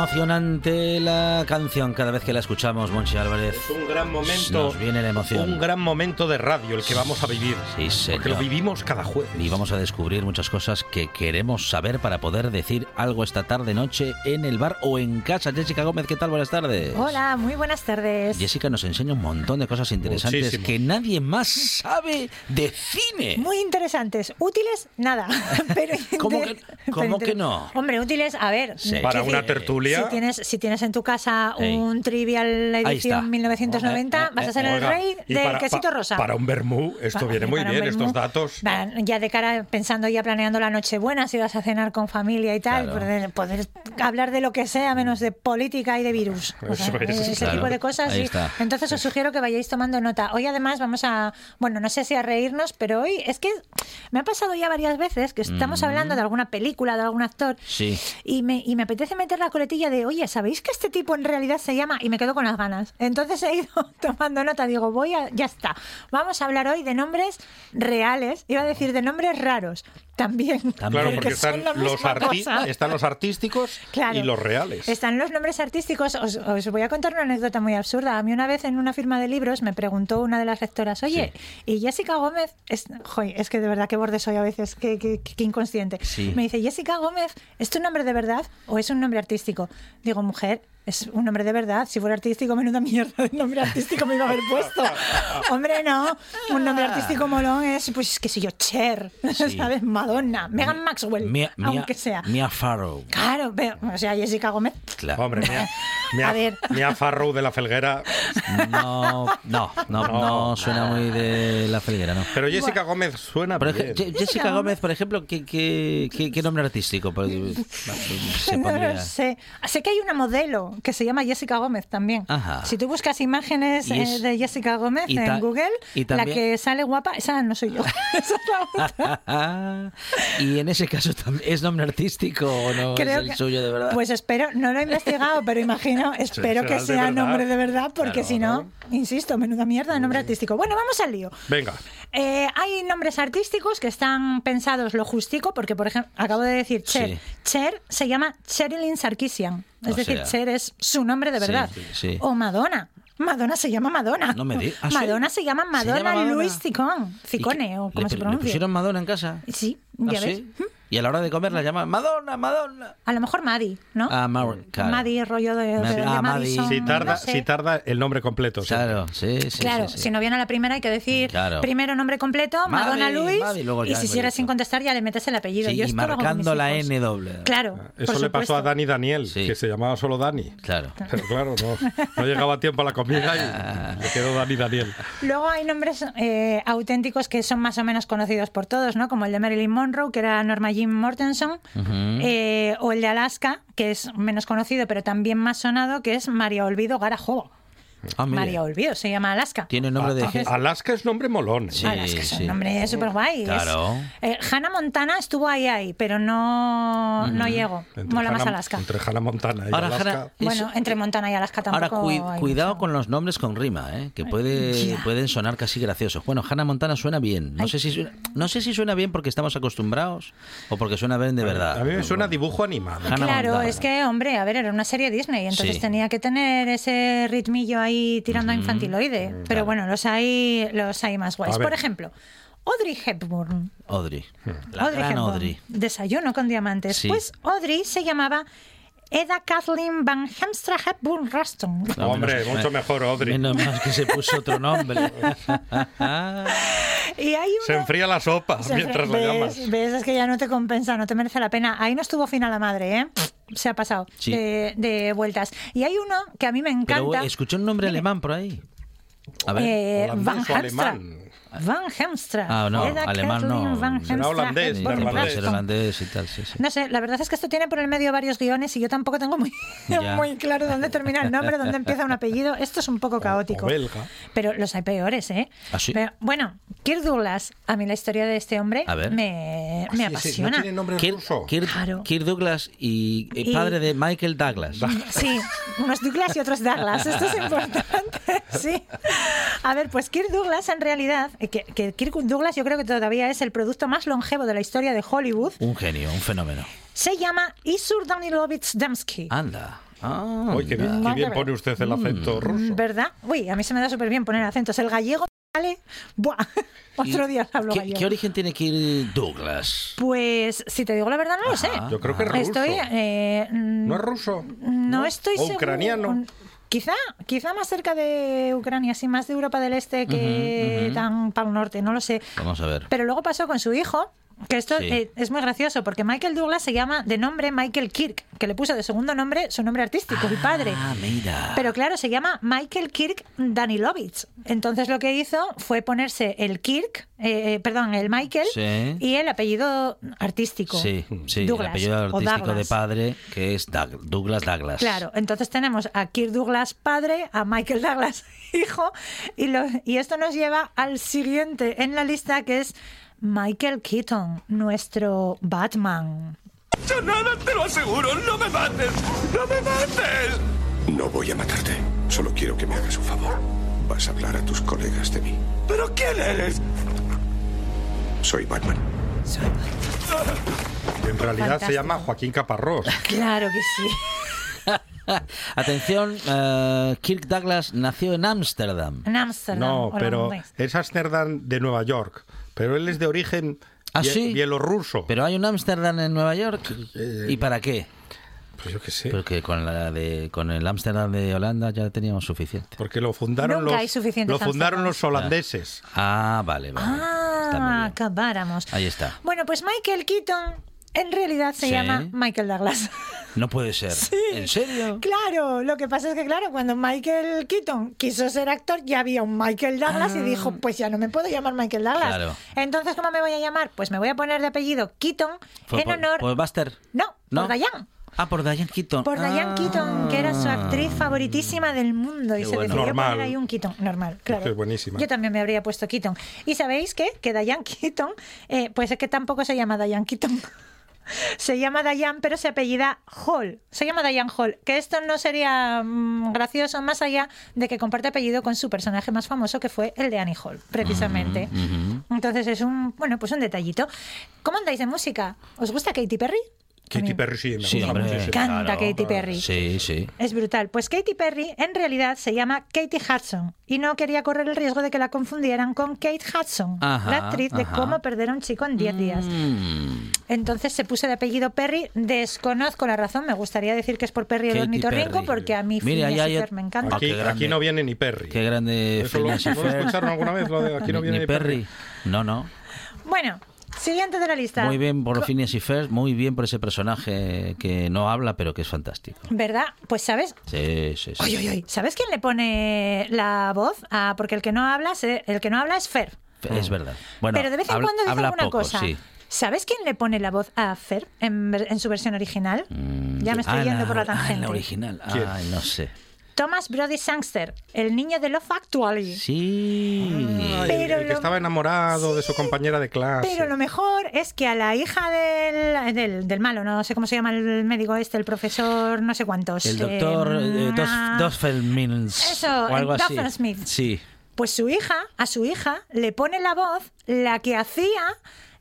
Emocionante la canción cada vez que la escuchamos, Monchi Álvarez. Es un gran momento. Nos viene la emoción. Un gran momento de radio el que vamos a vivir. Sí, señor. Porque lo vivimos cada jueves. Y vamos a descubrir muchas cosas que queremos saber para poder decir algo esta tarde noche en el bar o en casa. Jessica Gómez, ¿qué tal? Buenas tardes. Hola, muy buenas tardes. Jessica nos enseña un montón de cosas interesantes Muchísimo. que nadie más sabe de cine. Muy interesantes. Útiles, nada. Pero ¿Cómo que- cómo pero que no? Hombre, útiles, a ver. Sí. Para una decir, Si tienes, si tienes en tu casa Ey. un trivial edición 1990, Eh, vas a ser el rey y del para- quesito rosa. Para un vermú, esto Pa- viene muy para bien, estos datos. Ya de cara, pensando ya planeando la Nochebuena, si vas a cenar con familia y tal, Claro. poder, poder hablar de lo que sea menos de política y de virus. O sea, Eso es. ese Claro. tipo de cosas. Está. Entonces os sugiero que vayáis tomando nota. Hoy además vamos a, bueno, no sé si a reírnos, pero hoy es que me ha pasado ya varias veces que estamos Mm. hablando de alguna película, de algún actor, Sí. y me, y me apetece meter la coletilla de, oye, ¿sabéis que este tipo en realidad se llama? Y me quedo con las ganas. Entonces he ido tomando nota, digo, voy a, ya está. Vamos a hablar hoy de nombres reales, iba a decir de nombres raros, también. Claro, porque están los, están artísticos Claro. y los reales. Están los nombres artísticos. Os, os voy a contar una anécdota muy absurda. A mí una vez en una firma de libros me preguntó una de las lectoras, oye, ¿y Jessica Gómez? Es, joy, es que de verdad qué borde soy a veces, qué, qué- qué inconsciente. Sí. Me dice, ¿Jessica Gómez es tu nombre de verdad o es un nombre artístico? Digo, mujer, es un nombre de verdad. Si fuera artístico, menuda mierda de nombre artístico me iba a haber puesto. Hombre, no. Un nombre artístico molón es, pues, qué sé yo, Cher, Sí. ¿sabes? Madonna, Megan Maxwell, Mia, Mia- aunque sea. Mia Farrow. Claro, pero, o sea, Jessica Gómez. Claro. Hombre, Mia, Mia- A ver. Mia Farrow de la Felguera. No, no, no, no, suena muy de la felguera, ¿no? Pero Jessica Gómez suena Por bien. ej- Je- Jessica Gómez, por ejemplo, ¿qué, qué, qué- qué nombre artístico Pues, se No lo sé. Sé que hay una modelo que se llama Jessica Gómez también. Ajá. Si tú buscas imágenes es- eh, de Jessica Gómez y en Google, y la que sale guapa, esa no soy yo. Esa es la otra. y en ese caso también es nombre artístico o no Creo es el que- suyo de verdad. Pues espero, no lo he investigado, pero imagino, espero que sea nombre de verdad, porque Claro, si no, insisto, menuda mierda de nombre artístico. Bueno, vamos al lío. Venga. Eh, hay nombres artísticos que están pensados lo justico, porque por ejemplo, acabo de decir Cher. Sí. Cher se llama Cherilyn Sarkisian. Es O decir, sea. Cher es su nombre de verdad. sí, sí. O Madonna. Madonna se llama Madonna. No me di- ¿Ah? Madonna se llama Madonna, llama Madonna? Luis Cicón. ¿Y Cicone, o como se ¿Le pronuncia. pusieron Madonna en casa? Sí, ¿Ah, ya sí? ves. ¿Y Y a la hora de comer la llaman Madonna, Madonna. A lo mejor Maddie, ¿no? Ah, Mar claro. Maddie, rollo de, de- Maddie. de Ah. Madison, Si tarda, no sé. si tarda el nombre completo. Claro, sí, sí. Claro, sí, sí. si no viene a la primera hay que decir Claro. primero nombre completo, Maddie, Madonna Luis, Maddie, luego y si sigues sin contestar ya le metes el apellido. Sí, Yo y marcando la. N doble. Claro, Eso por le pasó a Dani Daniel, Sí. que se llamaba solo Dani. Claro. Pero claro, no, no llegaba a tiempo a la comida y se quedó Dani Daniel. Luego hay nombres eh, auténticos que son más o menos conocidos por todos, ¿no? Como el de Marilyn Monroe, que era Norma Jean Mortensen, eh, o el de Alaska, que es menos conocido pero también más sonado, que es María Olvido Garajobo. Ah. María Olvido se llama Alaska. Tiene nombre de... Entonces- Alaska es nombre molón. Sí, Alaska es un sí. nombre súper guay. Claro. Hannah Montana estuvo ahí, ahí, pero no, no llegó. Entre Mola más Hannah- Alaska. Entre Hannah Montana y Ahora, Alaska. Bueno, entre Montana y Alaska Ahora, tampoco. hay cuidado mucho. con los nombres con rima, ¿eh? que puede, pueden sonar casi graciosos. Bueno, Hannah Montana suena bien. No sé, si suena, no sé si suena bien porque estamos acostumbrados o porque suena bien de verdad. A mí me suena dibujo animado. Hannah Claro, Montana. es que, hombre, a ver, era una serie Disney, entonces Sí. tenía que tener ese ritmillo ahí tirando a infantiloide. Pero bueno, los hay, los hay más guays. A. Por ejemplo, Audrey Hepburn. Audrey. La Audrey gran Hepburn. Audrey. Desayuno con diamantes. Sí. Pues Audrey se llamaba Eda Kathleen Van Hemstra Hepburn Ruston. No, Hombre, menos- mucho mejor, Audrey. Menos mal que se puso otro nombre. Y hay Se enfría la sopa Se- mientras la ves, llamas. ves, es que ya no te compensa, no te merece la pena. Ahí no estuvo fina la madre, ¿eh? Se ha pasado Sí. de, de vueltas. Y hay uno que a mí me Pero encanta. escuché un nombre alemán por ahí. A ver. Eh, Van alemán. Van Hemstra. Ah, no, Eda alemán Kathleen no. Van Será Hemstra holandés, Ruston. holandés y tal, sí, sí. No sé, la verdad es que esto tiene por el medio varios guiones y yo tampoco tengo muy, claro dónde termina el nombre, dónde empieza un apellido. Esto es un poco caótico. O belga. Pero los hay peores, ¿eh? ¿Ah, sí? Pero, bueno, Kirk Douglas, a mí la historia de este hombre A ver. me, me Ah, Sí, sí, apasiona. no tiene nombre Kirk, ruso. Kirk- Claro. Kirk Douglas y, y Y- padre de Michael Douglas. Sí, unos Douglas y otros Douglas. Esto es importante, sí. A ver, pues Kirk Douglas en realidad, eh, que, que Kirk Douglas yo creo que todavía es el producto más longevo de la historia de Hollywood, Un genio, un fenómeno. se llama Isur Danilovich Damsky. Anda. Ah, Uy, qué bien, qué bien pone usted el acento ruso. ¿Verdad? Uy, a mí se me da súper bien poner acentos. El gallego, ¿vale? Buah, otro día hablo ¿Qué, gallego. qué origen tiene Kirk Douglas? Pues, si te digo la verdad, no lo sé. Yo creo que es ruso. Estoy, eh, mm, ¿No es ruso? No estoy ¿O seguro. Quizá, quizá más cerca de Ucrania, sí, más de Europa del Este que tan para el norte, no lo sé. Vamos a ver. Pero luego pasó con su hijo, que esto Sí. eh, es muy gracioso, porque Michael Douglas se llama de nombre Michael Kirk, que le puso de segundo nombre su nombre artístico, el padre. Ah, mira. Pero claro, se llama Michael Kirk Danilovich. Entonces lo que hizo fue ponerse el Kirk, eh, eh, perdón, el Michael Sí. y el apellido artístico. Sí, sí, Douglas, el apellido artístico de padre, que es Doug- Douglas Douglas. Claro, entonces tenemos a Kirk Douglas padre, a Michael Douglas hijo, y, lo- y esto nos lleva al siguiente en la lista que es Michael Keaton, nuestro Batman. Yo nada, te lo aseguro. No me mates. No me mates. No voy a matarte. Solo quiero que me hagas un favor. Vas a hablar a tus colegas de mí. ¿Pero quién eres? Soy Batman. En realidad se llama Joaquín Caparrós. Claro que sí. Atención, eh, Kirk Douglas nació en Ámsterdam. En Ámsterdam. No, pero es Amsterdam de Nueva York. Pero él es de origen ¿Ah, sí? bielorruso. Pero hay un Ámsterdam en Nueva York. ¿Y para qué? Pues yo qué sé. Porque con, la de, con el Ámsterdam de Holanda ya teníamos suficiente. Porque lo fundaron Nunca los, hay suficientes lo fundaron los holandeses. Ah, vale, vale. Ah, acabáramos. Ahí está. Bueno, pues Michael Keaton en realidad se Sí. llama Michael Douglas. No puede ser. ¿En serio? Claro, lo que pasa es que, claro, cuando Michael Keaton quiso ser actor, ya había un Michael Douglas y dijo, pues ya no me puedo llamar Michael Douglas. Ah. Claro. Entonces, ¿cómo me voy a llamar? Pues me voy a poner de apellido Keaton en por, honor... por Buster. No, ¿No? por Diane. Ah, por Diane Keaton. Por Diane Ah. Keaton, que era su actriz favoritísima del mundo. Y se decidió Normal. poner ahí un Keaton. Normal, claro. que es buenísima. Yo también me habría puesto Keaton. ¿Y sabéis qué? Que Diane Keaton, eh, pues es que tampoco se llama Diane Keaton. Se llama Diane, pero se apellida Hall. Se llama Diane Hall. Que esto no sería mm, gracioso más allá de que comparte apellido con su personaje más famoso, que fue el de Annie Hall, precisamente. Entonces es un, bueno, pues un detallito. ¿Cómo andáis de música? ¿Os gusta Katy Perry? Katy Perry sí, me Sí, gusta hombre, muchísimo. Canta claro. Katy Perry. Sí, sí. Es brutal. Pues Katy Perry en realidad se llama Katie Hudson y no quería correr el riesgo de que la confundieran con Kate Hudson, Ajá, la actriz de. Cómo perder a un chico en 10 días. Mm. Entonces se puso de apellido Perry. Desconozco la razón. Me gustaría decir que es por Perry el Katy ornitorrinco Perry. porque a mí Mira, ya y hay- Ferb me encanta. Aquí, aquí no viene ni Perry. Qué grande Eso lo, Phineas y ¿no lo escucharon alguna vez? Lo de aquí no Ni- viene ni ni Perry. Perry. No, no. Bueno, siguiente de la lista. Muy bien por Phineas y Ferb, muy bien por ese personaje que no habla, pero que es fantástico. ¿Verdad? Pues sabes, Sí, sí, sí. ¿Sabes quién le pone la voz? Ah, porque el que no habla, se- el que no habla es Fer. Es verdad. Bueno, Pero de vez en habla- cuando dice habla alguna poco, cosa. sí. ¿Sabes quién le pone la voz a Fer en, ver- en su versión original? ya me estoy Ah, yendo por la ah, en tangente. la original. ¿Quién? Ay, no sé. Thomas Brody Sangster, el niño de Love Actually. Sí. Ay, Pero el que lo- estaba enamorado de su compañera de clase. Pero lo mejor es que a la hija del, del, del malo, no sé cómo se llama el médico este, el profesor, no sé cuántos. El doctor eh, eh, Dos- ah, Doffelmins. Eso, o algo el así. Doffelsmith. Sí. Pues su hija, a su hija, le pone la voz la que hacía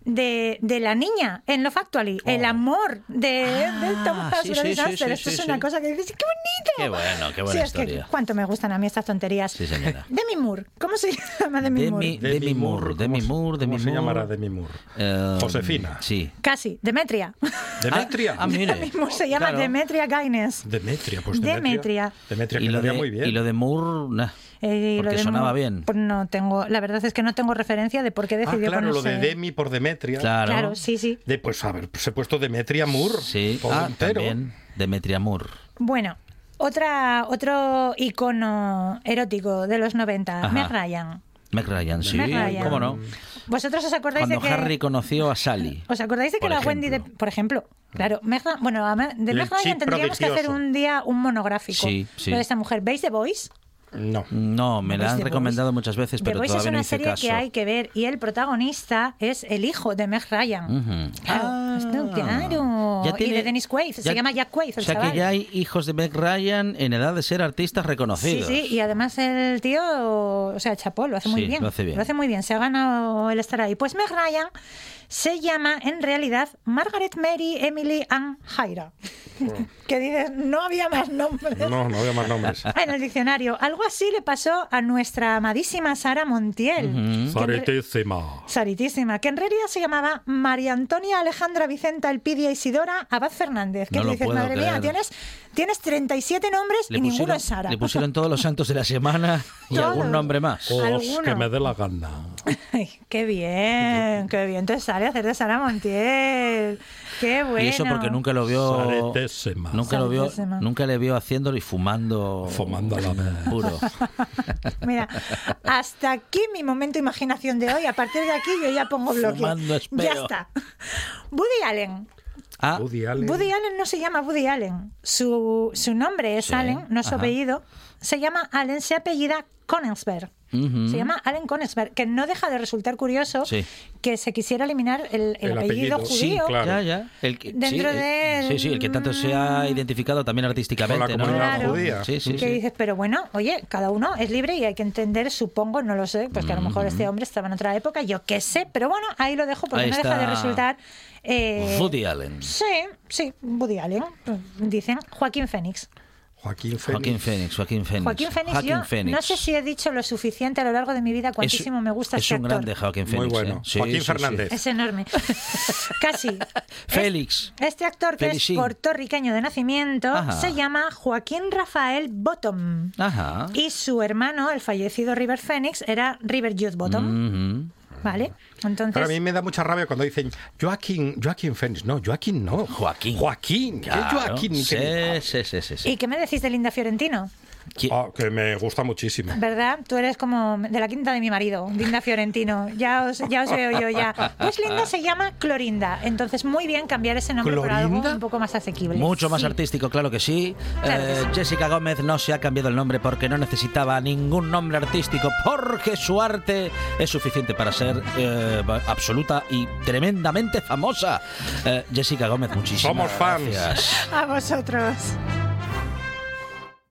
de, de la niña en Love Actually. El amor de, de Thomas Oh. Ah, sí, sí, sí, Sangster. sí, Esto sí, es una sí. cosa que dices, ¡qué bonito! Qué bueno, qué buena Sí, es que historia. cuánto me gustan a mí estas tonterías. Sí, señora. Demi Moore. ¿Cómo se llama Demi, Moore? Demi, Demi Moore, Demi Moore, Demi ¿Cómo se Moore. llamará Demi Moore? Eh, Josefina. Sí. Casi, Demetria. Demetria. Ah, mire. Demi Moore se llama Claro. Demetria Gaines. Demetria, pues Demetria. Demetria. Demetria, Y que lo, de, muy bien. y lo de Moore, nah, Eh, y lo porque de sonaba bien. Pues no tengo, la verdad es que no tengo referencia de por qué Ah, decidió claro, lo de Demi por Demetria. Claro. Claro, sí, sí. De, pues a ver, pues he puesto Demetria Moore. Sí, ah, también. Demetria Moore. Bueno, otra, otro icono erótico de los 90, Ajá. Meg Ryan. Meg Ryan, sí, Meg Ryan. cómo no. ¿Vosotros os acordáis Cuando de que Harry conoció a Sally. os acordáis de que la Wendy de, por ejemplo, claro, Meg bueno, de Meg Ryan tendríamos que hacer un día un monográfico Sí, sí. de esta mujer. ¿Veis The Voice? No. No, me la ¿Veis han The recomendado muchas veces, The pero Voice es todavía no una hice serie caso. que hay que ver y el protagonista es el hijo de Meg Ryan. Ujú. Claro, esto, claro. Ya y tiene- de Dennis Quaid, se ya- llama Jack Quaid, el O sea chaval. que ya hay hijos de Meg Ryan en edad de ser artistas Sí, reconocidos. sí, y además el tío, o sea, chapó, lo hace muy Sí, bien. lo hace bien. muy bien, se ha ganado el estar ahí. Pues Meg Ryan se llama en realidad Margaret Mary Emily Ann Hyra. que dices, no había más nombres. No, no había más nombres. En el diccionario. Algo así le pasó a nuestra amadísima Sara Montiel. Faritísima. Saritísima, que en realidad se llamaba María Antonia Alejandra Vicenta Elpidia Isidora Abad Fernández. Que No lo dices, madre mía, tienes, tienes 37 nombres y ninguno es Sara. le pusieron todos los santos de la semana y Todos. algún nombre más. Os Alguno. que me dé la gana. Ay, qué bien, qué bien te sale hacer de Sara Montiel. Qué bueno. Y eso porque nunca lo vio. Saretésima. Nunca lo vio, Saretésima. nunca le vio haciéndolo y fumando. Fumando a la vez. Puro. Mira, hasta aquí mi momento imaginación de hoy. A partir de aquí yo ya pongo bloque. Fumando. Ya está. Woody Allen. Ah, Woody Allen. Woody Allen no se llama Woody Allen. Su, su nombre es Sí, Allen, no su ajá. apellido. Se llama Allen, se apellida Konigsberg. Se llama Allen Konigsberg, que no deja de resultar curioso Sí. que se quisiera eliminar el, el El apellido, apellido, Sí, judío. claro. ya, ya. El que, Dentro sí, el- del- sí, sí, el que tanto se ha identificado también artísticamente. Con la ¿no? comunidad Claro. judía. Sí, sí, que sí. dices, pero bueno, oye, cada uno es libre y hay que entender, supongo, no lo sé, pues que a lo mejor este hombre estaba en otra época, yo qué sé, pero bueno, ahí lo dejo porque Ahí no deja de resultar. eh, Woody Allen. Sí, sí, Woody Allen. Dicen Joaquín Fénix. Joaquín Fénix. Joaquín Fénix, Joaquín Fénix. Joaquín Fénix, Joaquín yo Fénix. no sé si he dicho lo suficiente a lo largo de mi vida, cuantísimo me gusta es este un actor. grande Joaquín Fénix. Muy bueno. ¿eh? Sí, Joaquín sí, sí. Fernández. Es enorme. Casi. Félix. Este actor que es puertorriqueño de nacimiento Ajá. se llama Joaquín Rafael Bottom. Ajá. Y su hermano, el fallecido River Phoenix, era River Youth Bottom. ¿Vale? Entonces. Pero a mí me da mucha rabia cuando dicen Joaquín, Joaquín Fénix. No, Joaquín no. Joaquín. Joaquín. ¿Qué Claro. Joaquín? Sí, ¿Qué- sí, sí, sí, sí. ¿Y qué me decís de Linda Fiorentino? ¿Qui- Ah, que me gusta muchísimo. ¿Verdad? Tú eres como de la quinta de mi marido, Linda Fiorentino. Ya os, ya os veo yo ya. Pues Linda se llama Clorinda. Entonces, muy bien cambiar ese nombre por algo ¿Clorinda? un poco más asequible. Mucho más Sí. artístico, claro que sí. Claro que Eh, sí. Jessica Gómez no se ha cambiado el nombre porque no necesitaba ningún nombre artístico, porque su arte es suficiente para ser eh, absoluta y tremendamente famosa. Eh, Jessica Gómez, muchísimas Somos fans. gracias. A vosotros.